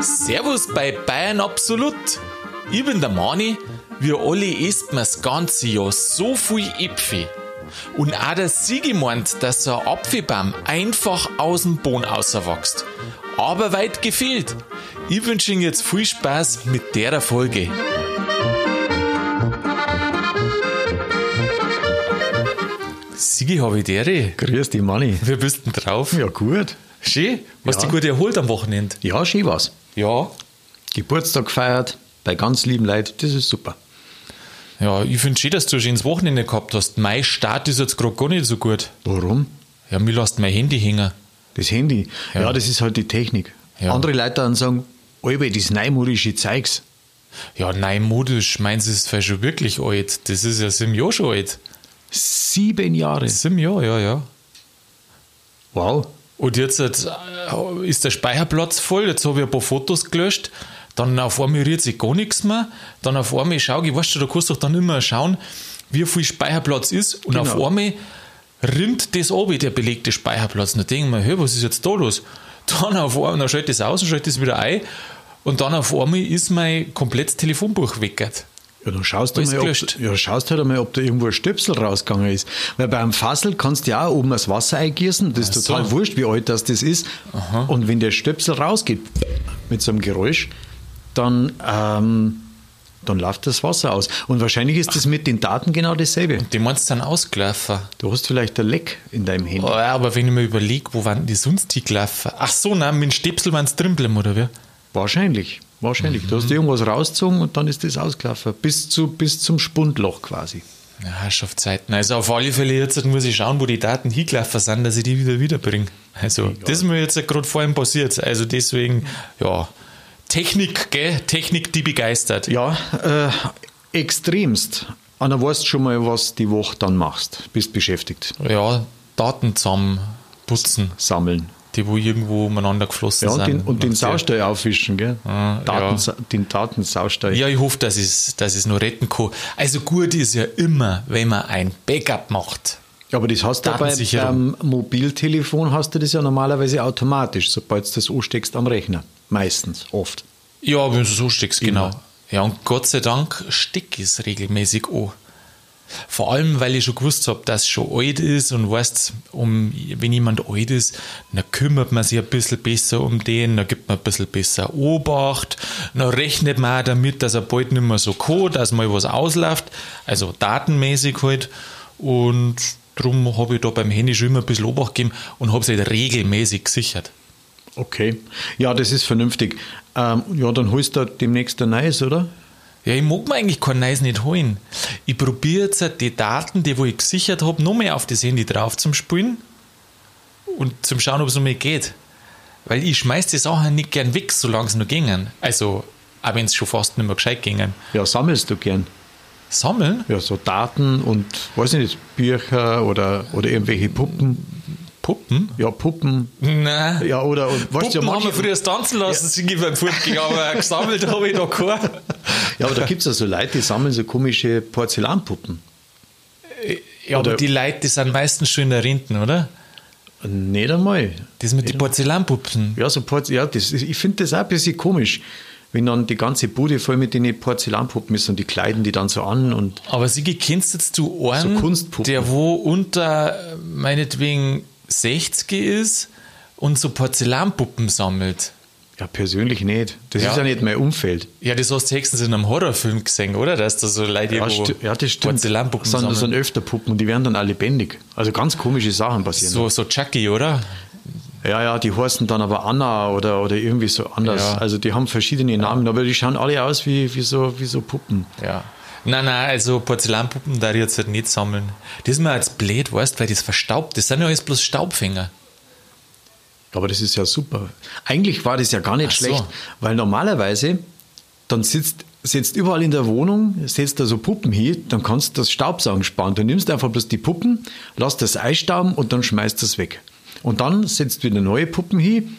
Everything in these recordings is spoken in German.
Servus bei Bayern Absolut. Ich bin der Mani. Wir alle essen das ganze Jahr so viel Äpfel. Und auch der Sigi meint, dass so ein Apfelbaum einfach aus dem Boden auserwächst. Aber weit gefehlt. Ich wünsche Ihnen jetzt viel Spaß mit der Folge. Sigi, habe ich dir. Grüß dich, Manni. Wie bist du denn drauf? Ja, gut. Schön. Hast Ja. dich gut erholt am Wochenende? Ja, schön war's. Ja. Geburtstag gefeiert, bei ganz lieben Leuten, das ist super. Ja, ich finde schön, dass du ein schönes Wochenende gehabt hast. Mein Start ist jetzt gerade gar nicht so gut. Warum? Ja, mir lässt mein Handy hängen. Das Handy. Ja, Ja. das ist halt die Technik. Ja. Andere Leute dann sagen, Albe, das neumodische Zeugs. Ja, nein, modisch, meins ist vielleicht schon wirklich alt. Das ist ja sieben Jahre schon alt. Sieben Jahre. Sieben Jahre, ja, ja. Wow. Und jetzt äh, ist der Speicherplatz voll, jetzt habe ich ein paar Fotos gelöscht, dann auf einmal rührt sich gar nichts mehr, dann auf einmal schaue ich, weißt du, da kannst du doch dann immer schauen, wie viel Speicherplatz ist und Genau. auf einmal rinnt das ab, der belegte Speicherplatz. Und dann denke ich mir, hey, was ist jetzt da los? Dann auf einmal, dann schalte ich das aus und schalte das wieder ein und dann auf einmal ist mein komplettes Telefonbuch weggert. Ja, dann schaust du mal, ob, ja, schaust halt einmal, ob da irgendwo ein Stöpsel rausgegangen ist. Weil beim Fassel kannst du ja auch oben das Wasser eingießen. Das ist Ach so. total wurscht, wie alt das, das ist. Und wenn der Stöpsel rausgeht, mit so einem Geräusch, dann, ähm, dann läuft das Wasser aus. Und wahrscheinlich ist das mit den Daten genau dasselbe. Die meinst dann ausgelaufen. Du hast vielleicht ein Leck in deinem Handy. Oh, ja, aber wenn ich mir überlege, wo waren die sonst hingelaufen? Ach so, nein, mit dem Stöpsel waren es drin oder wie? Wahrscheinlich. Wahrscheinlich. Du Mhm. hast irgendwas rausgezogen und dann ist das ausgelaufen. Bis, zu, bis zum Spundloch quasi. Ja, Herrschaftszeiten. Also auf alle Fälle jetzt muss ich schauen, wo die Daten hingelaufen sind, dass ich die wieder wiederbringe. Also das ist mir jetzt gerade vor allem passiert. Also deswegen, ja, Technik, gell? Technik, die begeistert. Ja, äh, extremst. Anna, weißt du schon mal, was die Woche dann machst? Bist beschäftigt. Ja, Daten zusammenputzen, Sammeln. Die wo irgendwo umeinander geflossen Ja, und sind. den, und den Saustall aufwischen, gell? Ah, Daten, Den Datensaustall. Ja, ich hoffe, dass ich es dass ich's noch retten kann. Also gut ist ja immer, wenn man ein Backup macht. Aber das hast du ja bei, beim Mobiltelefon hast du das ja normalerweise automatisch, sobald du das ansteckst am Rechner. Meistens, oft. Ja, wenn du so steckst, genau. Ja, und Gott sei Dank steck ich es regelmäßig an. Vor allem, weil ich schon gewusst habe, dass es schon alt ist und weißt, um, wenn jemand alt ist, dann kümmert man sich ein bisschen besser um den, dann gibt man ein bisschen besser Obacht, dann rechnet man auch damit, dass er bald nicht mehr so kann, dass mal was ausläuft, also datenmäßig halt. Und darum habe ich da beim Handy schon immer ein bisschen Obacht gegeben und habe es halt regelmäßig gesichert. Okay. Ja, das ist vernünftig. Ähm, ja, dann holst du demnächst ein neues, oder? Ja, ich mag mir eigentlich kein Neues nicht holen. Ich probiere jetzt die Daten, die wo ich gesichert habe, noch mehr auf das Handy drauf zum Spielen und zum Schauen, ob es noch mehr geht. Weil ich schmeiß die Sachen nicht gern weg, solange sie noch gingen. Also, auch wenn es schon fast nicht mehr gescheit gingen. Ja, sammelst du gern. Sammeln? Ja, so Daten und, weiß ich nicht, Bücher oder, oder irgendwelche Puppen. Puppen? Ja, Puppen. Nein. Ja, oder, und, Puppen ja, haben wir früher tanzen lassen, sind ich beim Fortgehen, aber gesammelt habe ich da keine. Ja, aber da gibt es ja so Leute, die sammeln so komische Porzellanpuppen. Ja, aber Oder- die Leute, die sind meistens schon in der Renten, oder? Nicht einmal. Das mit den Porzellanpuppen. Ja, so Porz ja das, ich finde das auch ein bisschen komisch, wenn dann die ganze Bude voll mit den Porzellanpuppen ist und die kleiden die dann so an und Aber Sigi, kennst jetzt du einen, So Kunstpuppen. der wo unter äh, meinetwegen 60 ist und so Porzellanpuppen sammelt? ja, persönlich nicht. Das Ja. ist ja nicht mein Umfeld. Ja, das hast du höchstens in einem Horrorfilm gesehen, oder? Dass da so Leute Ja, irgendwo ja das stimmt. Porzellanpuppen sind, das sind öfter Puppen und die werden dann auch lebendig. Also ganz komische Sachen passieren. So, so Chucky, oder? Ja, ja, die heißen dann aber Anna oder, oder irgendwie so anders. Ja. Also die haben verschiedene Namen, aber die schauen alle aus wie, wie, so, wie so Puppen. Ja. Nein, nein, also Porzellanpuppen darf ich jetzt halt nicht sammeln. Das ist mir jetzt blöd, weißt weil das verstaubt. Das sind ja alles bloß Staubfänger. Aber das ist ja super. Eigentlich war das ja gar nicht Ach so. schlecht, weil normalerweise dann sitzt, sitzt überall in der Wohnung, setzt da so Puppen hin, dann kannst du das Staubsaugen sparen. Du nimmst einfach bloß die Puppen, lässt das einstauben und dann schmeißt das weg. Und dann setzt wieder neue Puppen hin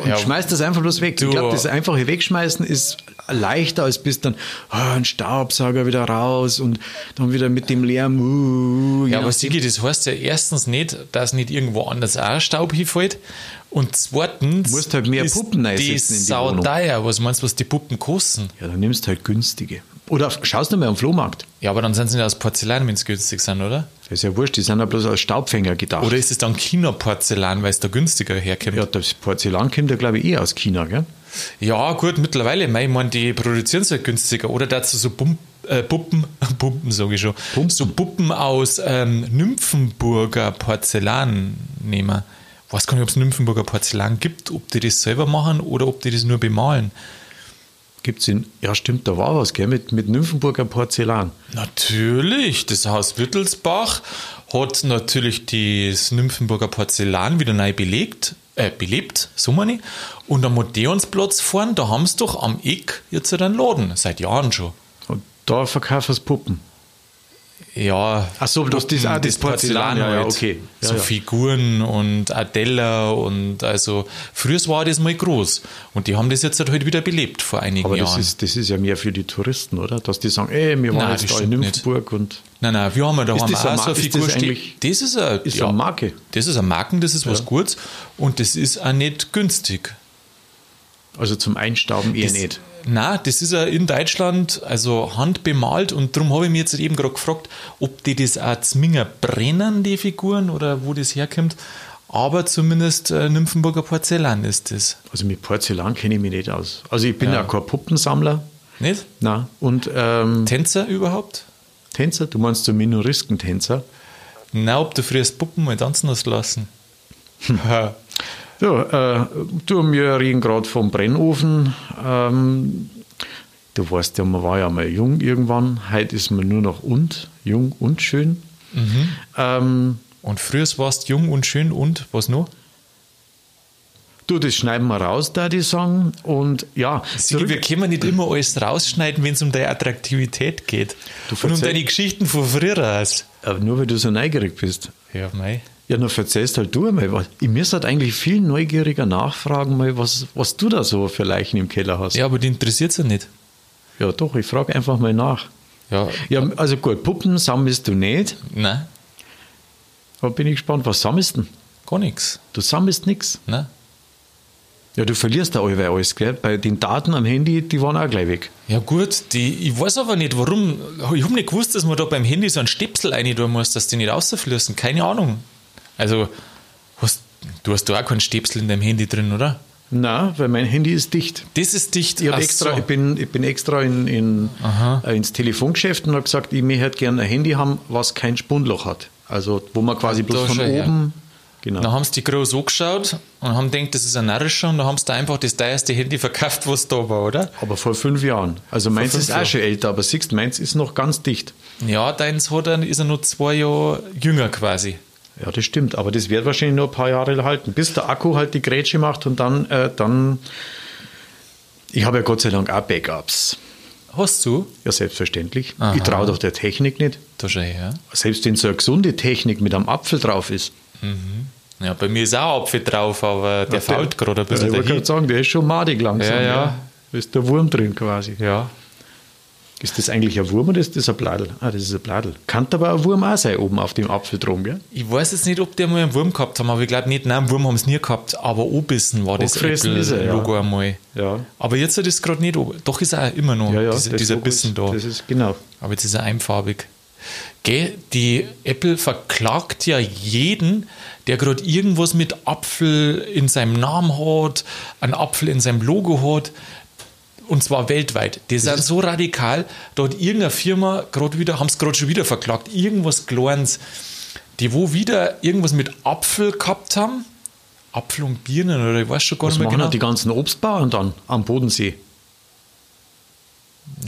und Ja, schmeißt das einfach bloß weg. du- ich glaube, das einfache Wegschmeißen ist leichter, als bis dann ah, ein Staubsauger wieder raus und dann wieder mit dem Lärm. Uh, Ja, aber nachdem. Sigi, das heißt ja erstens nicht, dass nicht irgendwo anders auch Staub hinfällt. Und zweitens. Du musst halt mehr ist Puppen in die sau teuer. Was meinst du, was die Puppen kosten? ja, dann nimmst du halt günstige. Oder schaust du mal am Flohmarkt. Ja, aber dann sind sie nicht aus Porzellan, wenn sie günstig sind, oder? Das ist ja wurscht, die sind ja bloß als Staubfänger gedacht. Oder ist es dann China-Porzellan, weil es da günstiger herkommt? ja, das Porzellan kommt ja, glaube ich, eh aus China, gell? Ja, gut, mittlerweile. Ich meine, die produzieren es halt günstiger. Oder dazu so Bum, äh, Puppen, Pumpen sage ich schon, so Puppen aus ähm, Nymphenburger Porzellan nehmen. Ich weiß gar nicht, ob es Nymphenburger Porzellan gibt, ob die das selber machen oder ob die das nur bemalen. Gibt's in, ja stimmt, da war was, gell, mit, mit Nymphenburger Porzellan. Natürlich, das Haus Wittelsbach hat natürlich das Nymphenburger Porzellan wieder neu belegt, äh, belebt, so meine ich. Und am Odeonsplatz vorn, da haben sie doch am Eck jetzt einen Laden, seit Jahren schon. Und da verkaufen sie Puppen. Ja. Ach so, das- das- ah, das Porzellan, ja, ja, okay. Ja, so ja. Figuren und Adella und also früher war das mal groß und die haben das jetzt halt wieder belebt vor einigen Aber das Jahren. ist, das ist ja mehr für die Touristen, oder? Dass die sagen, ey, wir waren Nein, jetzt das da in. Nymphenburg und Nein, nein, wir haben ja das auch so eine Figur das stehen. Das ist eine, ist eine Marke. Das ist eine Marken, das ist was Gutes und das ist auch nicht günstig. Also zum Einstauben eher Das, nicht. Nein, das ist ja in Deutschland also handbemalt und darum habe ich mich jetzt eben gerade gefragt, ob die das auch Zminger brennen, die Figuren, oder wo das herkommt. Aber zumindest äh, Nymphenburger Porzellan ist das. Also mit Porzellan kenne ich mich nicht aus. Also ich bin Ja. ja kein Puppensammler. Nicht? Na, und ähm, Tänzer überhaupt? Tänzer, du meinst so Minorisken-Tänzer? Na, ob du früher Puppen mal tanzen hast lassen. Ja, äh, du, wir reden gerade vom Brennofen. Ähm, du weißt ja, man war ja mal jung irgendwann. Heute ist man nur noch und, jung und schön. Ähm, Und früher warst du jung und schön und was noch? du, das schneiden wir raus, da die sagen. Und ja, Sigi, wir können nicht immer alles rausschneiden, wenn es um deine Attraktivität geht. Du und um deine Geschichten von früher aus. aber nur weil du so neugierig bist. Ja, mei. Ja, nur erzählst halt du einmal. Ich müsste halt eigentlich viel neugieriger nachfragen, mal, was, was du da so für Leichen im Keller hast. Ja, aber die interessiert ja nicht. Ja, doch, ich frage einfach mal nach. Ja, Ja, also gut, Puppen sammelst du nicht. nein, Da bin ich gespannt, was sammelst du denn? gar nichts. Du sammelst nichts. Ne? Ja, du verlierst da allweil alles, gell? Bei den Daten am Handy, die waren auch gleich weg. Ja gut, die, ich weiß aber nicht, warum. Ich habe nicht gewusst, dass man da beim Handy so einen Stöpsel rein tun muss, dass die nicht rausfließen. Keine Ahnung. Also, hast, du hast da auch keinen Stöpsel in deinem Handy drin, oder? Na, weil mein Handy ist dicht. Das ist dicht. Ich, extra, so. ich, bin, ich bin extra in, in, äh, ins Telefongeschäft und habe gesagt, ich möchte gerne ein Handy haben, was kein Spundloch hat. Also, wo man quasi bloß von oben. Genau. Dann haben sie die groß angeschaut und haben gedacht, das ist ein Narischer und dann haben sie da einfach das teuerste Handy verkauft, was da war, oder? Aber vor fünf Jahren. Also meins fünf ist auch Jahren. schon älter, aber siehst, meins ist noch ganz dicht. Ja, deins hat er, ist er nur zwei Jahre jünger quasi. Ja, das stimmt, aber das wird wahrscheinlich nur ein paar Jahre halten, bis der Akku halt die Grätsche macht und dann, äh, dann ich habe ja Gott sei Dank auch Backups. Hast du? Ja, selbstverständlich. Aha. Ich traue doch der Technik nicht. Da schau her. Selbst wenn so eine gesunde Technik mit einem Apfel drauf ist. Ja, bei mir ist auch Apfel drauf, aber der fault gerade ein Ja, bisschen ich wollte gerade sagen, der ist schon madig langsam. Ja, ja. Da ist der Wurm drin quasi. Ja. Ist das eigentlich ein Wurm oder ist das ein Bladel? Ah, das ist ein Bladel. Kann aber ein Wurm auch sein oben auf dem Apfel drum, gell? Ich weiß jetzt nicht, ob die mal einen Wurm gehabt haben, aber ich glaube nicht, nein, einen Wurm haben sie nie gehabt, aber Obissen war das er, ja. Apple-Logo einmal. Ja. Aber jetzt ist es gerade nicht, oben. doch ist er immer noch, Ja, ja. dieser, das dieser Bissen da. Das ist genau. Aber jetzt ist er einfarbig. Gell, die Apple verklagt ja jeden, der gerade irgendwas mit Apfel in seinem Namen hat, einen Apfel in seinem Logo hat. Und zwar weltweit. Die sind so radikal, da hat irgendeine Firma gerade wieder, haben es gerade schon wieder verklagt, irgendwas Kleines, die wo wieder irgendwas mit Apfel gehabt haben. Apfel und Birnen oder ich weiß schon gar Was nicht mehr genau. die ganzen Obstbauern dann am Bodensee?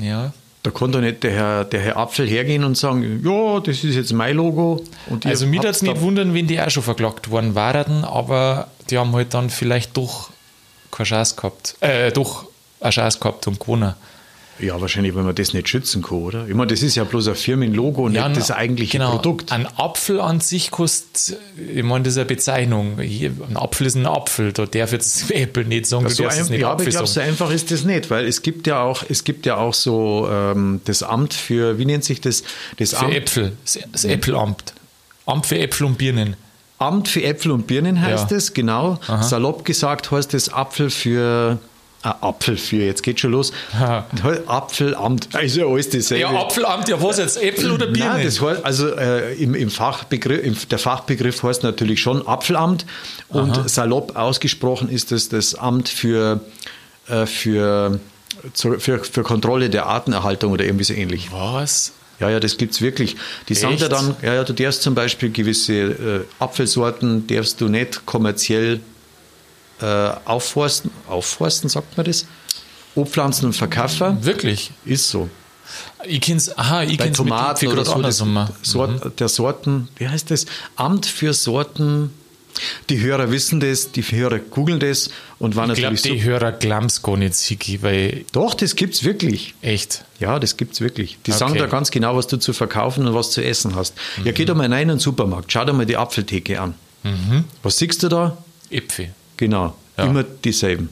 ja. Da kann doch nicht der Herr, der Herr Apfel hergehen und sagen, ja, das ist jetzt mein Logo. Also mich würde es nicht wundern, wenn die auch schon verklagt worden waren, aber die haben halt dann vielleicht doch keine Chance gehabt. Äh, doch eine Chance gehabt und gewonnen. Ja, wahrscheinlich, wenn man das nicht schützen kann, oder? Ich meine, das ist ja bloß ein Firmenlogo und Ja, nicht das eigentliche genau, Produkt. Ein Apfel an sich kostet, ich meine, das ist eine Bezeichnung. Ein Apfel ist ein Apfel, da darf jetzt Apple nicht sagen, du So darfst es ein, nicht ja, aber ich Apfel glaube, so einfach ist das nicht, weil es gibt ja auch, es gibt ja auch so ähm, das Amt für, wie nennt sich das? Das Für Amt, Äpfel, das, das Äppelamt. Amt für Äpfel und Birnen. Amt für Äpfel und Birnen heißt Ja. es, genau. Salopp gesagt heißt das Apfel für, ah, Apfel für, jetzt geht schon los. Ha. Apfelamt, ist ja alles dasselbe. Ja, Apfelamt, ja was jetzt, Äpfel oder Birnen? Nein, das heißt, also äh, im, im Fachbegriff, im, der Fachbegriff heißt natürlich schon Apfelamt und salopp ausgesprochen ist es das Amt für, äh, für, zur- für, für Kontrolle der Artenerhaltung oder irgendwie so ähnlich. was? Ja, ja, das gibt es wirklich. Die sagen ja Echt? dann, ja, ja, du darfst zum Beispiel gewisse äh, Apfelsorten, darfst du nicht kommerziell äh, aufforsten, aufforsten, sagt man das? Obpflanzen und verkaufen. Wirklich? Ist so. Ich kenn's, aha, ich Bei kenn's Tomaten mit oder so, das, andersrum. Sort, der Sorten, wie heißt das? Amt für Sorten. Die Hörer wissen das, die Hörer googeln das und waren Ich glaube, natürlich die so. Hörer glauben's gar nicht, Siki, weil Doch, das gibt's wirklich. echt. Ja, das gibt's wirklich. Die sagen Okay. da ganz genau, was du zu verkaufen und was zu essen hast. Ja, geh doch mal rein in den Supermarkt, schau dir mal die Apfeltheke an. Was siehst du da? Äpfel. Genau, Ja. immer dieselben.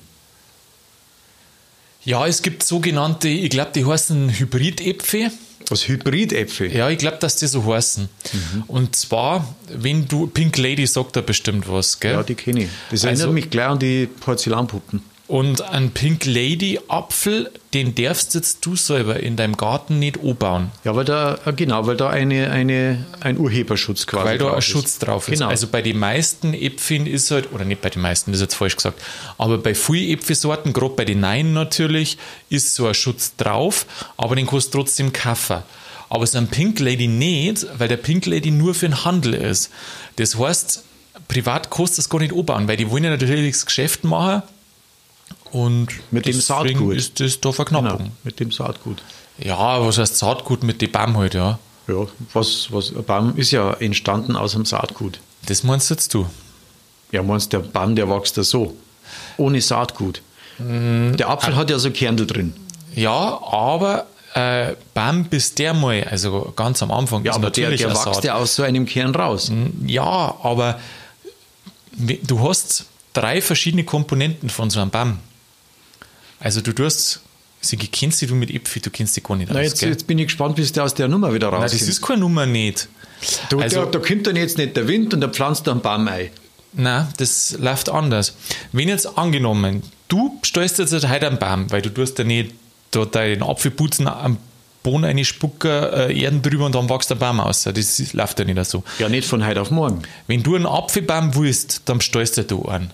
Ja, es gibt sogenannte, ich glaube, die heißen Hybridäpfel. Was Hybridäpfel. Ja, ich glaube, dass die so heißen. Mhm. Und zwar, wenn du, Pink Lady sagt da bestimmt was, gell? Ja, die kenne ich. Das Also- erinnert mich gleich an die Porzellanpuppen. Und ein Pink Lady Apfel, den darfst jetzt du selber in deinem Garten nicht anbauen, Ja, weil da, äh, genau, weil da eine, eine, ein Urheberschutz quasi weil da ein ist. Schutz drauf ist. Genau. Also bei den meisten Äpfeln ist halt, oder nicht bei den meisten, das ist jetzt falsch gesagt, aber bei vielen Äpfelsorten, gerade bei den Neuen natürlich, ist so ein Schutz drauf, aber den du trotzdem kaufen. Aber so ein Pink Lady nicht, weil der Pink Lady nur für den Handel ist. Das heißt, privat kostet es gar nicht anbauen, weil die wollen ja natürlich das Geschäft machen und Mit dem Saatgut. ist das da Verknappung. genau, mit dem Saatgut. Ja, was heißt Saatgut mit den Baum halt, ja. Ja, was, was, ein Baum ist ja entstanden aus dem Saatgut. Das meinst jetzt du? Ja, meinst der Baum, der wächst da so. Ohne Saatgut. Mm, Der Apfel hat ja so Kernel drin. Ja, aber äh, Baum bis der mal, also ganz am Anfang Ja, aber der, natürlich der wächst ja aus so einem Kern raus. Ja, aber du hast drei verschiedene Komponenten von so einem Baum. Also du tust, Sigi, kennst dich du mit Äpfel, du kennst dich gar nicht Na, aus, jetzt, jetzt bin ich gespannt, bis der aus der Nummer wieder Nein, rauskommt. das ist keine Nummer nicht. du, also- da, da kommt dann jetzt nicht der Wind und der pflanzt da einen Baum ein. Nein, das läuft anders. Wenn jetzt angenommen, du stellst jetzt heute einen Baum, weil du tust ja nicht da deinen Apfelputzen am Boden eine spucken, äh, Erden drüber und dann wächst der Baum aus. Das läuft ja nicht so. Ja, nicht von heute auf morgen. Wenn du einen Apfelbaum willst, dann stellst du da einen.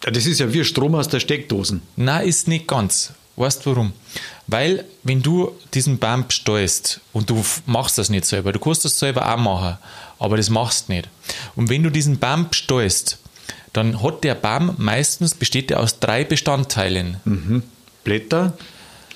Das ist ja wie Strom aus der Steckdosen. Nein, ist nicht ganz. Weißt du warum? Weil, wenn du diesen Baum besteuerst und du machst das nicht selber, du kannst das selber auch machen, aber das machst du nicht. Und wenn du diesen Baum besteuerst, dann hat der Baum meistens besteht er aus drei Bestandteilen. Blätter,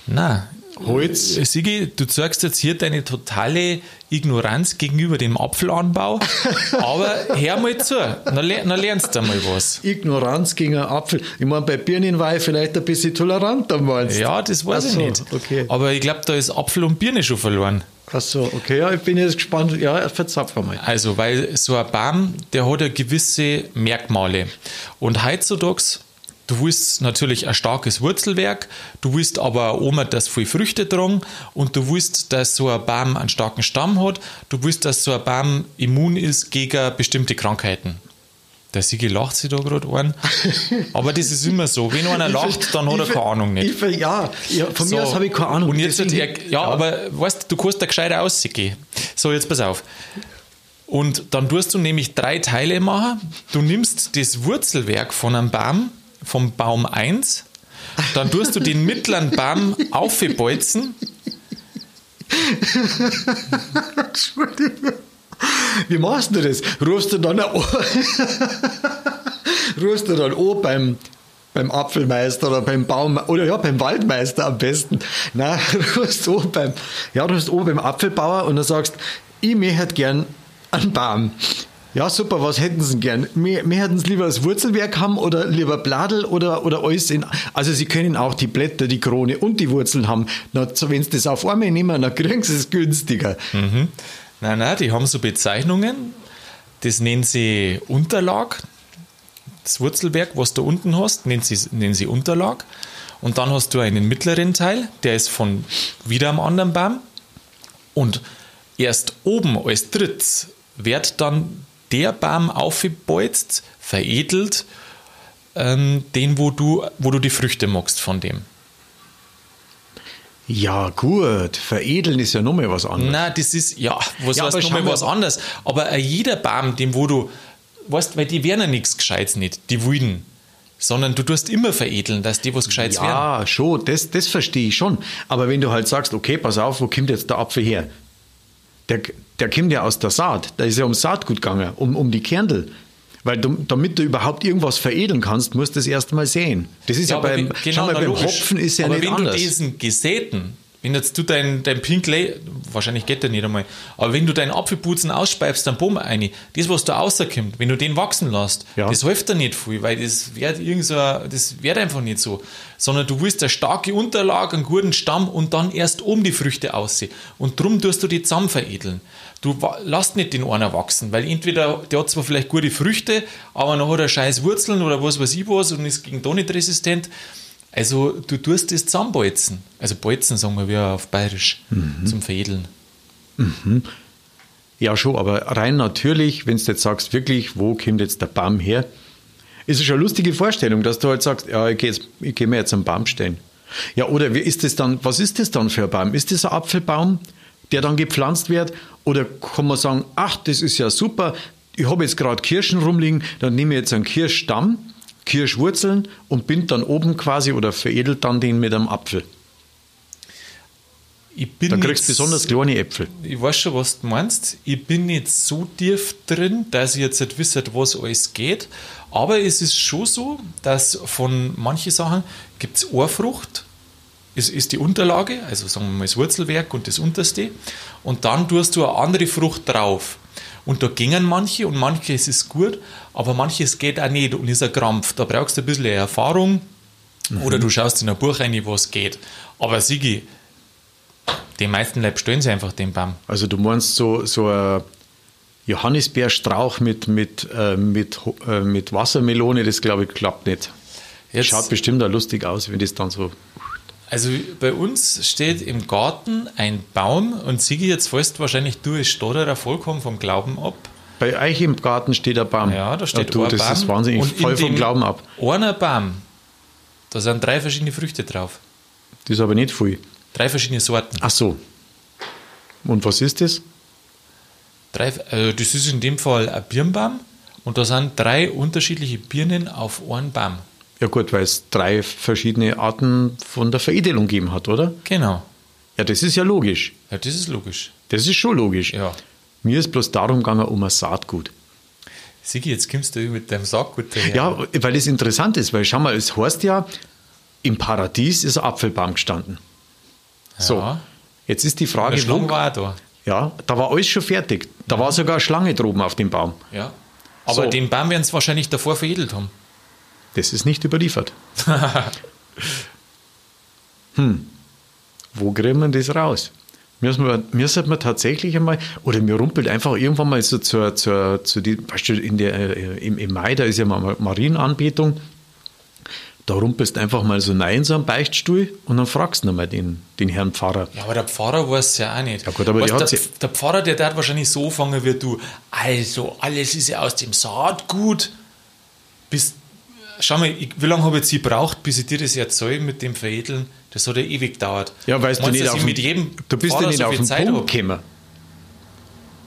Nein. Holz. Äh, Sigi, du zeigst jetzt hier deine totale Ignoranz gegenüber dem Apfelanbau, aber hör mal zu, dann, ler- dann lernst du mal was. Ignoranz gegen einen Apfel. Ich meine, bei Birnen war ich vielleicht ein bisschen toleranter, meinst du? Ja, das weiß Ach ich so, nicht. okay. Aber ich glaube, da ist Apfel und Birne schon verloren. Ach so, okay, ja, ich bin jetzt gespannt. Ja, verzapf mal. Also, weil so ein Baum, der hat ja gewisse Merkmale. Und heutzutage, du willst natürlich ein starkes Wurzelwerk, du willst aber auch immer, dass viel Früchte tragen und du willst, dass so ein Baum einen starken Stamm hat, du willst, dass so ein Baum immun ist gegen bestimmte Krankheiten. Der Sigi lacht sich da gerade an. Aber das ist immer so. Wenn einer lacht, dann hat er keine Ahnung nicht. Ich, ja, ja, von mir So. aus habe ich keine Ahnung. Und jetzt, ja, ja, aber weißt du, du kannst da gescheiter aussehen. So, jetzt pass auf. Und dann tust du nämlich drei Teile machen. Du nimmst das Wurzelwerk von einem Baum, vom Baum 1, dann tust du den mittleren Baum aufbolzen. Wie machst du das? Rufst du dann an, rufst du dann an beim, beim Apfelmeister oder beim Baum oder ja, beim Waldmeister am besten. Nein, rufst du beim, ja, du beim Apfelbauer und dann sagst, ich möchte gern einen Baum. Ja, super, was hätten Sie gern? Wir, wir hätten es lieber das Wurzelwerk haben oder lieber Bladel oder, oder alles in. Also Sie können auch die Blätter, die Krone und die Wurzeln haben. Wenn Sie das auf einmal nehmen, dann kriegen Sie es günstiger. Mhm. Nein, nein, die haben so Bezeichnungen. Das nennen sie Unterlag. Das Wurzelwerk, was du unten hast, nennen sie, nennen sie Unterlag. Und dann hast du einen mittleren Teil, der ist von wieder einem anderen Baum. Und erst oben als drittes wird dann der Baum aufgebolzt, veredelt, ähm, den, wo du, wo du die Früchte magst von dem. Ja, gut. Veredeln ist ja nochmal was anderes. Nein, das ist, ja, was ja, heißt nochmal was anderes. Aber jeder Baum, dem wo du, weißt, weil die werden ja nichts Gescheites nicht, die Wilden. Sondern du tust immer veredeln, dass die was Gescheites ja, werden. Ja, schon, das, das verstehe ich schon. Aber wenn du halt sagst, okay, pass auf, wo kommt jetzt der Apfel her? Der, der kommt ja aus der Saat. Da ist ja um Saatgut gegangen, um, um die Kernel. Weil du, damit du überhaupt irgendwas veredeln kannst, musst du das erst mal sehen. Das ist ja, ja beim, genau, schau mal, beim Hopfen ist ja aber nicht wenn anders. du diesen gesäten, wenn jetzt du dein, dein Pinkley, wahrscheinlich geht der nicht einmal, aber wenn du deinen Apfelputzen ausspeibst, dann Baum rein, das, was da rauskommt, wenn du den wachsen lässt, ja. das hilft dir nicht viel, weil das wird irgend so, das wird einfach nicht so. Sondern du willst eine starke Unterlage, einen guten Stamm und dann erst oben die Früchte aussehen. Und drum tust du die zusammen veredeln. Du lass nicht den einer wachsen, weil entweder der hat zwar vielleicht gute Früchte, aber noch hat er scheiß Wurzeln oder was weiß ich was und ist gegen da nicht resistent. Also du tust das zusammenbolzen. Also bolzen sagen wir auf Bayerisch mhm. zum Veredeln. Mhm. Ja, schon, aber rein natürlich, wenn du jetzt sagst, wirklich, wo kommt jetzt der Baum her, ist es schon eine lustige Vorstellung, dass du halt sagst, ja, ich gehe, geh mir jetzt einen Baum stellen. Ja, oder wie ist das dann, was ist das dann für ein Baum? Ist das ein Apfelbaum? der dann gepflanzt wird? Oder kann man sagen, ach, das ist ja super, ich habe jetzt gerade Kirschen rumliegen, dann nehme ich jetzt einen Kirschstamm, Kirschwurzeln und bind dann oben quasi oder veredelt dann den mit einem Apfel. Ich bin da kriegst du besonders kleine Äpfel. Ich weiß schon, was du meinst. Ich bin nicht so tief drin, dass ich jetzt nicht wisse, was alles geht. Aber es ist schon so, dass von manchen Sachen gibt es Ohrfrucht, ist, ist die Unterlage, also sagen wir mal das Wurzelwerk und das unterste. Und dann tust du eine andere Frucht drauf. Und da gingen manche und manches ist gut, aber manches geht auch nicht und ist ein Krampf. Da brauchst du ein bisschen Erfahrung mhm. oder du schaust in ein Buch rein, was geht. Aber Sigi, die meisten Leute stellen sie einfach den Baum. Also du meinst so, so ein Johannisbeerstrauch mit, mit, äh, mit, äh, mit Wassermelone, das glaube ich klappt nicht. Jetzt, Schaut bestimmt auch lustig aus, wenn das dann so also bei uns steht im Garten ein Baum und Sigi, jetzt fällst wahrscheinlich du als Stotterer vollkommen vom Glauben ab. Bei euch im Garten steht ein Baum. Ja, da steht ja, du, ein das Baum. ist wahnsinnig voll vom Glauben ab. Einer Baum, da sind drei verschiedene Früchte drauf. Das ist aber nicht viel. Drei verschiedene Sorten. Ach so. Und was ist das? Drei, also das ist in dem Fall ein Birnbaum und da sind drei unterschiedliche Birnen auf einem Baum. Ja gut, weil es drei verschiedene Arten von der Veredelung gegeben hat, oder? Genau. Ja, das ist ja logisch. Ja, das ist logisch. Das ist schon logisch. Ja. Mir ist bloß darum gegangen, um ein Saatgut. Sigi, jetzt kommst du mit deinem Saatgut daher. Ja, weil das interessant ist, weil schau mal, es heißt ja, im Paradies ist ein Apfelbaum gestanden. Ja. So, jetzt ist die Frage, der Schlange war da. Ja, da war alles schon fertig. Da ja. war sogar eine Schlange droben auf dem Baum. Ja. Aber so. den Baum werden sie wahrscheinlich davor veredelt haben. Das ist nicht überliefert. hm, wo kriegen wir das raus? Müssen wir, müssen wir tatsächlich einmal, oder mir rumpelt einfach irgendwann mal so zur, zur, zu die, weißt du, in der, äh, im, im Mai, da ist ja mal Marienanbetung, da rumpelst einfach mal so nein so einen Beichtstuhl und dann fragst du nochmal den, den Herrn Pfarrer. Ja, aber der Pfarrer weiß es ja auch nicht. Ja gut, aber weißt, der, der, Pfarrer, der darf wahrscheinlich so fangen wie du. Also, alles ist ja aus dem Saatgut. Bis schau mal, ich, wie lange habe ich jetzt gebraucht, bis ich dir das erzähle mit dem Veredeln? Das hat ja ewig gedauert. Ja, weißt Meinst, du nicht, auf mit jedem du bist ja nicht so auf den Zeit Punkt gekommen.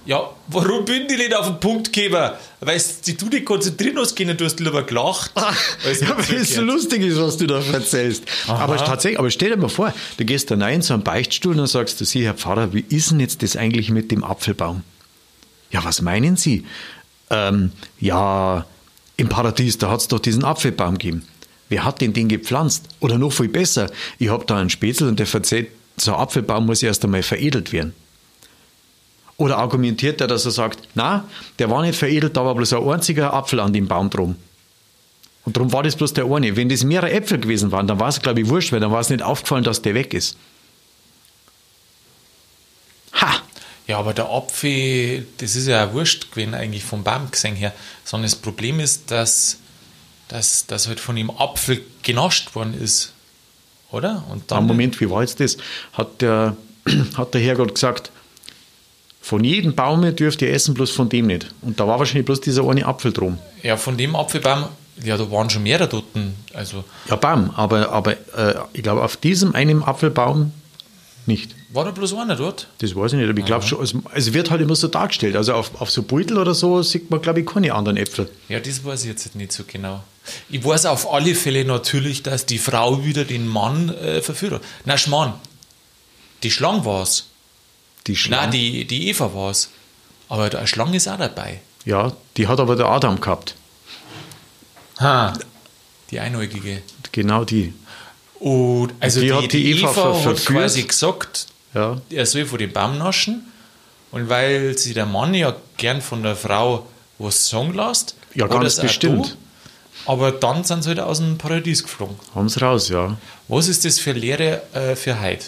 Ja, warum bin ich nicht auf den Punkt gekommen? Weil du dich konzentrieren hast können, du hast lieber gelacht. ja, weil es so lustig ist, was du da erzählst. Aber tatsächlich, aber stell dir mal vor, du gehst da rein in so einen Beichtstuhl und sagst du, Sie, Herr Pfarrer, wie ist denn jetzt das eigentlich mit dem Apfelbaum? Ja, was meinen Sie? Ähm, ja, im Paradies, da hat es doch diesen Apfelbaum gegeben. Wer hat denn den gepflanzt? Oder noch viel besser, ich habe da einen Spätzl und der verzählt, so ein Apfelbaum muss erst einmal veredelt werden. Oder argumentiert er, dass er sagt, na, der war nicht veredelt, da war bloß ein einziger Apfel an dem Baum drum. Und darum war das bloß der eine. Wenn das mehrere Äpfel gewesen waren, dann war es, glaube ich, wurscht, weil dann war es nicht aufgefallen, dass der weg ist. Ha! Ja, aber der Apfel, das ist ja auch wurscht gewesen, eigentlich vom Baum gesehen her. Sondern das Problem ist, dass, dass, dass halt von dem Apfel genascht worden ist. Oder? Und dann. Moment, wie war jetzt das? Hat der, hat der Herrgott gesagt, von jedem Baum dürft ihr essen, bloß von dem nicht. Und da war wahrscheinlich bloß dieser eine Apfel drum. Ja, von dem Apfelbaum ja, da waren schon mehrere dort. Also ja, Baum, aber, aber äh, ich glaube, auf diesem einen Apfelbaum nicht. War da bloß einer dort? Das weiß ich nicht, aber ich glaube schon, es, es, wird halt immer so dargestellt. Also auf, auf so Beutel oder so sieht man, glaube ich, keine anderen Äpfel. Ja, das weiß ich jetzt nicht so genau. Ich weiß auf alle Fälle natürlich, dass die Frau wieder den Mann äh, verführt. Na, Schmarrn. Die Schlange war es. Die Schlange? Nein, die, die Eva war es. Aber der Schlange ist auch dabei. Ja, die hat aber der Adam gehabt. Ha, die Einäugige. Genau die. Und also die, die, hat die, die Eva, Eva hat quasi gesagt, ja. er soll von dem Baum naschen. Und weil sie der Mann ja gern von der Frau was sagen lässt, ja, ganz bestimmt. Da, aber dann sind sie wieder halt aus dem Paradies geflogen. Haben sie raus, ja. Was ist das für Lehre äh, für heute?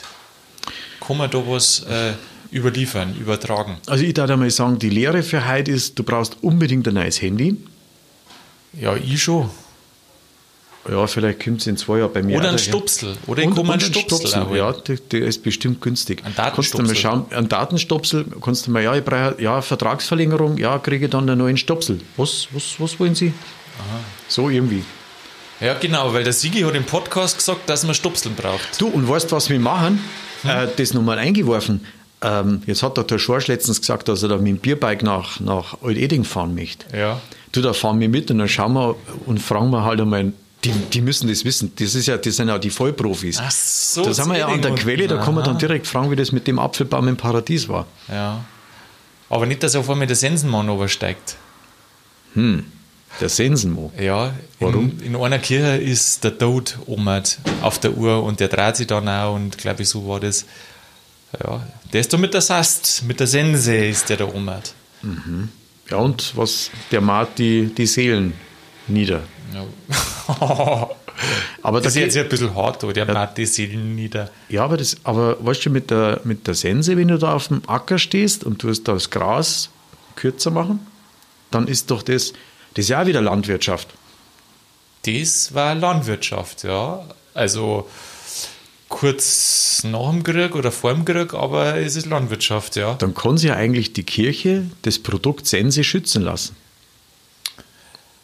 Kann man da was äh, überliefern, übertragen? Also ich würde mal sagen, die Lehre für heute ist, du brauchst unbedingt ein neues Handy. Ja, ich schon. Ja, vielleicht kommt es in zwei Jahren bei mir. Oder ein Stupsel. Oder ich komme einen Stupsel. Stupsel ja, der, der, ist bestimmt günstig. Ein Datenstupsel. Kannst du mal schauen, ein Datenstupsel, kannst du mal, ja, ich brauche ja, Vertragsverlängerung, ja, kriege ich dann einen neuen Stupsel. Was, was, was wollen Sie? Aha. So irgendwie. Ja, genau, weil der Sigi hat im Podcast gesagt, dass man Stupseln braucht. Du, und weißt du, was wir machen? Hm? Äh, das nochmal eingeworfen. Ähm, jetzt hat der Schorsch letztens gesagt, dass er da mit dem Bierbike nach, nach Alt-Eding fahren möchte. Ja. Du, da fahren wir mit und dann schauen wir und fragen wir halt einmal, die, die müssen das wissen. Das, ist ja, das sind ja die Vollprofis. Ach so. Da sind wir ja an der Quelle, da kann man dann direkt fragen, wie das mit dem Apfelbaum im Paradies war. Ja. Aber nicht, dass auf einmal der Sensenmann übersteigt. Hm. Der Sensenmann? Ja. Warum? In, in, einer Kirche ist der Tod oben auf der Uhr und der dreht sich dann auch und glaube ich, so war das. Ja, der ist da mit der Sast, mit der Sense ist der da oben. Mhm. Ja, und was, der malt die, die Seelen nieder. Ja. aber das ist jetzt ein bisschen hart, oder? der ja, die Seelen nieder. Ja, aber, das, aber weißt du, mit der, mit der Sense, wenn du da auf dem Acker stehst und du hast das Gras kürzer machen, dann ist doch das, das ist ja auch wieder Landwirtschaft. Das war Landwirtschaft, ja. Also kurz nach dem Krieg oder vor dem Krieg, aber es ist Landwirtschaft, ja. Dann kann sie ja eigentlich die Kirche das Produkt Sense schützen lassen.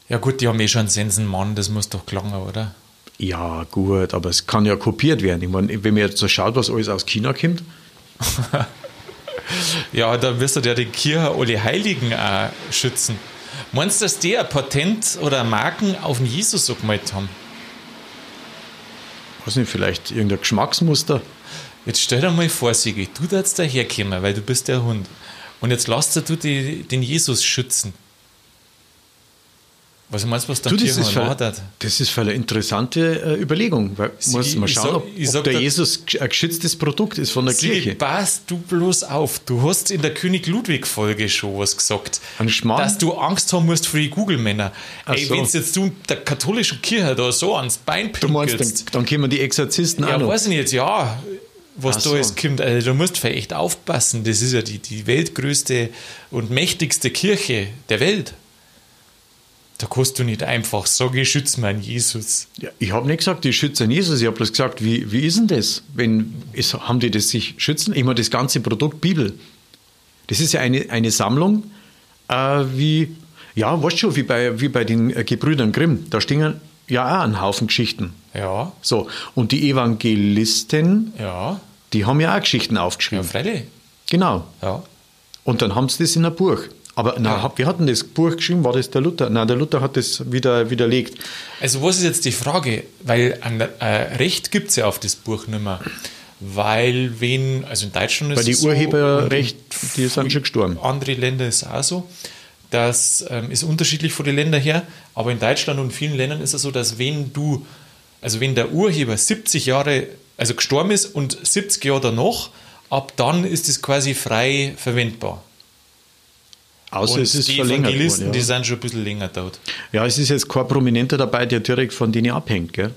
Ja gut, die haben eh schon einen Sensenmann, das muss doch klangen, oder? Ja, gut, aber es kann ja kopiert werden. Ich meine, wenn man jetzt so schaut, was alles aus China kommt. ja, dann wirst du ja die Kirche alle Heiligen auch schützen. Meinst du, dass die ein Patent oder Marken auf den Jesus so gemeldet haben? weiß nicht, vielleicht irgendein Geschmacksmuster. Jetzt stell dir mal vor, Sigi, du darfst da herkommen, weil du bist der Hund. Und jetzt lass du die, den Jesus schützen. Was meinst du, was da du, das, ist für, das ist für eine interessante äh, Überlegung. Weil Sie, muss mal schauen, ob, sag, ob der Jesus ein geschütztes Produkt ist von der Sie, Kirche. Pass du bloß auf. Du hast in der König Ludwig-Folge schon was gesagt. Ein Schmarrn? Dass du Angst haben musst vor die Google-Männer. Ey, so. wenn jetzt du der katholischen Kirche da so ans Bein pinkelst. Du meinst, dann, dann kommen die Exorzisten ja, auch Ja, weiß ich nicht, ja was Ach da so. jetzt kommt. Also, du musst echt aufpassen. Das ist ja die, die weltgrößte und mächtigste Kirche der Welt. Da kannst du nicht einfach sagen, ich schütze meinen Jesus. Ja, ich habe nicht gesagt, ich schütze Jesus. Ich habe bloß gesagt, wie, wie ist denn das? Wenn, ist, haben die das sich schützen? Ich meine, das ganze Produkt Bibel. Das ist ja eine, eine Sammlung, äh, wie, ja, weißt schon, wie bei, wie bei den äh, Gebrüdern Grimm. Da stehen ja auch ein Haufen Geschichten. Ja. So, und die Evangelisten, ja. die haben ja auch Geschichten aufgeschrieben. Ja, freilich. Genau. Ja. Und dann haben sie das in ein Buch. Aber na, ja. wir hatten das Buch geschrieben, war das der Luther? Nein, der Luther hat das wieder widerlegt. Also was ist jetzt die Frage? Weil ein äh, Recht gibt es ja auf das Buch nicht mehr. Weil wen, also in Deutschland ist Weil die es Urheberrecht, so, die sind schon gestorben. Andere Länder ist es auch so. Das ähm, ist unterschiedlich von den Ländern her, aber in Deutschland und vielen Ländern ist es so, dass wenn du, also wenn der Urheber 70 Jahre, also gestorben ist und 70 Jahre danach, ab dann ist es quasi frei verwendbar. Außer Und es ist die verlängert Evangelisten, worden, ja. die sind schon ein bisschen länger dort. Ja, es ist jetzt kein Prominenter dabei, der direkt von denen abhängt, gell?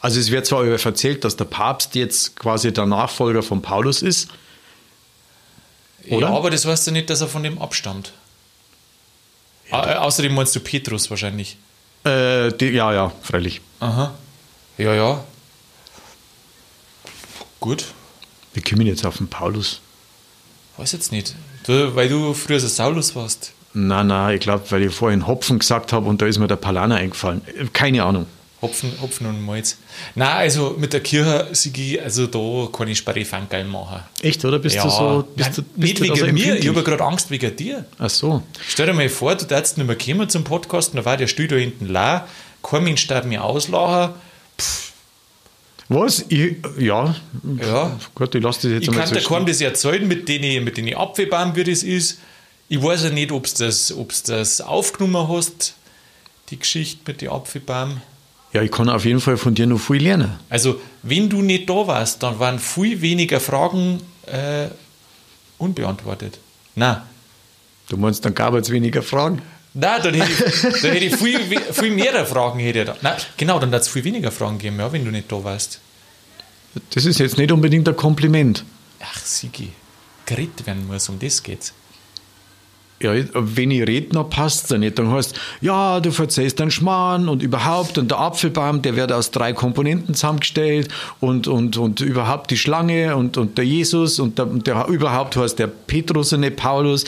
Also es wird zwar über erzählt, dass der Papst jetzt quasi der Nachfolger von Paulus ist. Oder? Ja, aber das heißt ja nicht, dass er von dem abstammt. Au- äh, außerdem meinst du Petrus wahrscheinlich. Äh, die, ja, ja, freilich. Aha. Ja, ja. Gut. Wir kommen jetzt auf den Paulus. Weiß jetzt nicht. Du, weil du früher so Saulus warst. Nein, nein, ich glaube, weil ich vorhin Hopfen gesagt habe und da ist mir der Palaner eingefallen. Äh, Keine Ahnung. Hopfen, Hopfen und Malz. Nein, also mit der Kirche, Sigi, also da kann ich Sparifanggeil machen. Echt, oder? Bist ja, du so. Bist Nein, du, bist nicht du wegen mir, ich habe gerade Angst wegen dir. Ach so. Stell dir mal vor, du darfst nicht mehr kommen zum Podcast, da war der da hinten la, kein Mensch darf mich auslachen. Was? Ich, ja. Ja. Gott, ich lasse das jetzt Ich einmal kann so dir das erzählen, mit denen, mit denen Apfelbaum, wie das ist. Ich weiß ja nicht, ob du das, ob's das aufgenommen hast, die Geschichte mit den Apfelbaum. Ja, ich kann auf jeden Fall von dir noch viel lernen. Also, wenn du nicht da warst, dann waren viel weniger Fragen äh, unbeantwortet. Nein. Du meinst, dann gab es weniger Fragen? Nein, dann hätte ich, dann hätte ich viel, viel mehr Fragen. Hätte ich da. Nein, genau, dann hat es viel weniger Fragen geben, ja, wenn du nicht da warst. Das ist jetzt nicht unbedingt ein Kompliment. Ach, Sigi, geredet werden muss, um das geht's. Ja, wenn ich rede, dann passt es nicht. Dann heißt ja, du verzeihst einen Schmarrn und überhaupt und der Apfelbaum, der wird aus drei Komponenten zusammengestellt und, und, und überhaupt die Schlange und, und der Jesus und der, und der überhaupt heißt der Petrus und nicht Paulus.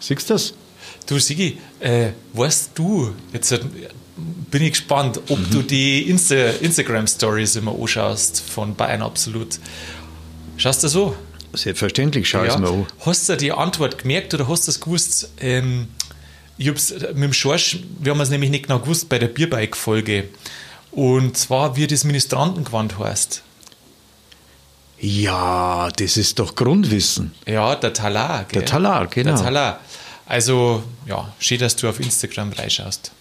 Siehst du das? Du, Sigi, äh, weißt du, jetzt äh, bin ich gespannt, ob Mhm. du die Insta Instagram-Stories immer anschaust von Bayern Absolut. Schaust du so? Selbstverständlich, schau es mir an. Hast du die Antwort gemerkt oder hast du es gewusst? Ähm, ich hab's mit dem Schorsch, wir haben es nämlich nicht genau gewusst bei der Bierbike-Folge. Und zwar, wie das Ministrantengewand heißt. Ja, das ist doch Grundwissen. Ja, der Talar. Gell? Der Talar, genau. Der Talar. Also, ja, schön, dass du auf Instagram reinschaust.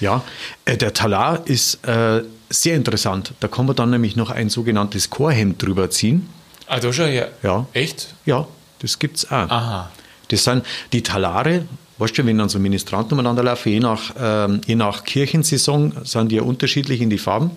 Ja, äh, der Talar ist äh, sehr interessant. Da kann man dann nämlich noch ein sogenanntes Chorhemd drüber ziehen. Ah, da schon her. Ja. Echt? Ja, das gibt's auch. Aha. Das sind die Talare, weißt du, wenn dann so Ministranten umeinander laufen, je nach, ähm, je nach Kirchensaison sind die ja unterschiedlich in die Farben.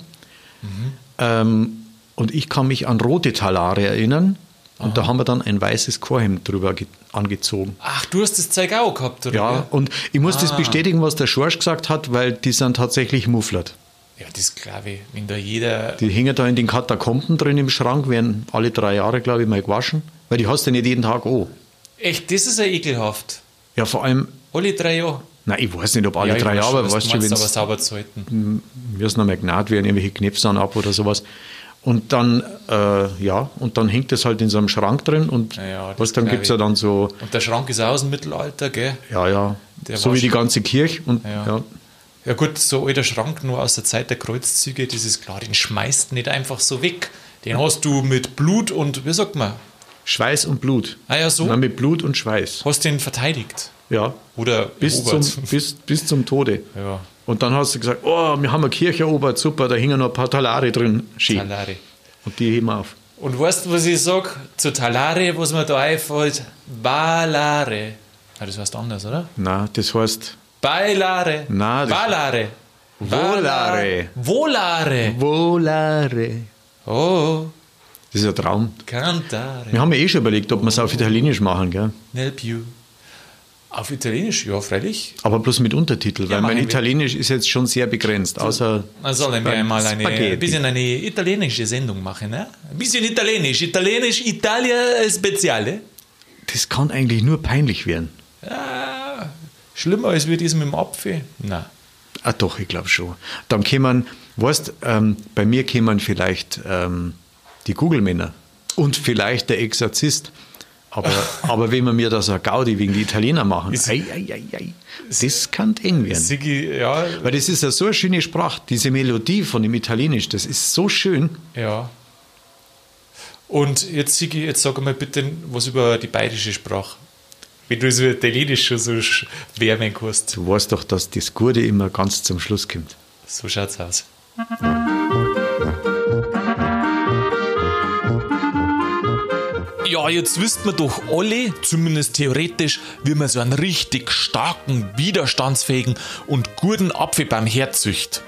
Ähm, und ich kann mich an rote Talare erinnern. Und da haben wir dann ein weißes Chorhemd drüber ge- angezogen. Ach, du hast das Zeug auch gehabt, oder? Ja, und ich muss das Ah. bestätigen, was der Schorsch gesagt hat, weil die sind tatsächlich mufflert. Ja, das glaube ich. Wenn da jeder. Die hängen da in den Katakomben drin im Schrank, werden alle drei Jahre, glaube ich, mal gewaschen. Weil die hast du nicht jeden Tag an. Echt, das ist ja ekelhaft. Ja, vor allem, Alle drei Jahre. nein, ich weiß nicht, ob alle ja, drei Jahre, aber weißt du wenn aber sauber zu halten. mir ist noch mal gnad werden, irgendwelche Knöpfe an ab oder sowas. Und dann, äh, ja, und dann hängt das halt in so einem Schrank drin und Ja, was, dann gibt es ja dann so, Und der Schrank ist auch aus dem Mittelalter, gell? ja, ja, Der so wie die ganze Kirche und Ja. ja. Ja gut, so alter Schrank nur aus der Zeit der Kreuzzüge, das ist klar, den schmeißt nicht einfach so weg. Den hast du mit Blut und, wie sagt man, Schweiß und Blut. ah ja so, Na, mit Blut und Schweiß. hast den verteidigt. Ja, Oder bis zum, bis, bis zum Tode. Ja, Und dann hast du gesagt, oh, wir haben eine Kirche erobert, super, da hingen noch ein paar Talare drin. Schön. Talare. Und die heben wir auf. Und weißt du, was ich sag? Zu Talare, was mir da einfällt, Balare. Ja, das heißt anders, oder? Na, das heißt Bailare. Na, das- Balare. Volare. Volare. Volare. Oh, Das ist ein Traum. cantare. Wir haben ja eh schon überlegt, ob wir es auf Italienisch machen, gell? Nel più. Auf Italienisch, ja, freilich. Aber bloß mit Untertitel, weil machen mein. Italienisch ist jetzt schon sehr begrenzt. Außer sollen wir beim einmal eine, Spaghetti. ein bisschen eine italienische Sendung machen, ne? Ein bisschen italienisch. Italienisch, Italia Speziale. das kann eigentlich nur peinlich werden. Ja, schlimmer als wir mit dem Apfel. Nein. Ah, doch, ich glaube schon. Dann kämen, weißt, ähm, bei mir kämen vielleicht ähm, die Google-Männer und vielleicht der Exorzist. Aber, aber wenn wir mir das ein Gaudi wegen die Italiener machen, Ist- ei, ei, ei, ei, das kann eng werden. Sigi, ja, Weil das ist ja so eine schöne Sprache, diese Melodie von dem Italienisch, das ist so schön. ja. Und jetzt, Sigi, jetzt sag mal bitte was über die bayerische Sprache. Wenn du so Italienisch schon so wärmen kannst. Du weißt doch, dass das Gute immer ganz zum Schluss kommt. So schaut's aus. ja, jetzt wisst man doch alle, zumindest theoretisch, wie man so einen richtig starken, widerstandsfähigen und guten Apfelbaum herzücht.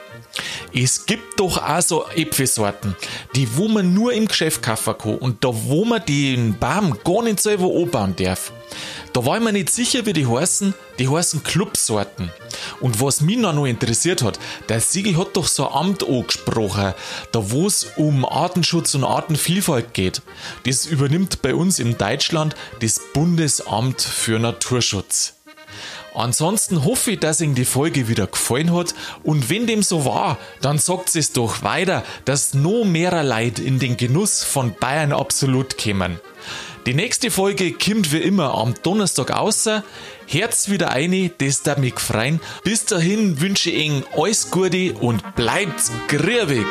Es gibt doch auch so Äpfelsorten, die wo man nur im Geschäft kaufen kann und da wo man den Baum gar nicht selber anbauen darf. Da war ich mir nicht sicher, wie die heißen. Die heißen Clubsorten. Und was mich noch interessiert hat, der Siegel hat doch so ein Amt angesprochen, da wo es um Artenschutz und Artenvielfalt geht. Das übernimmt bei uns in Deutschland das Bundesamt für Naturschutz. Ansonsten hoffe ich, dass Ihnen die Folge wieder gefallen hat und wenn dem so war, dann sagt es doch weiter, dass noch mehr Leute in den Genuss von Bayern absolut kämen. Die nächste Folge kommt wie immer am Donnerstag außer. Herz wieder eine, das da mich freuen. Bis dahin wünsche ich Ihnen alles Gute und bleibt grübig.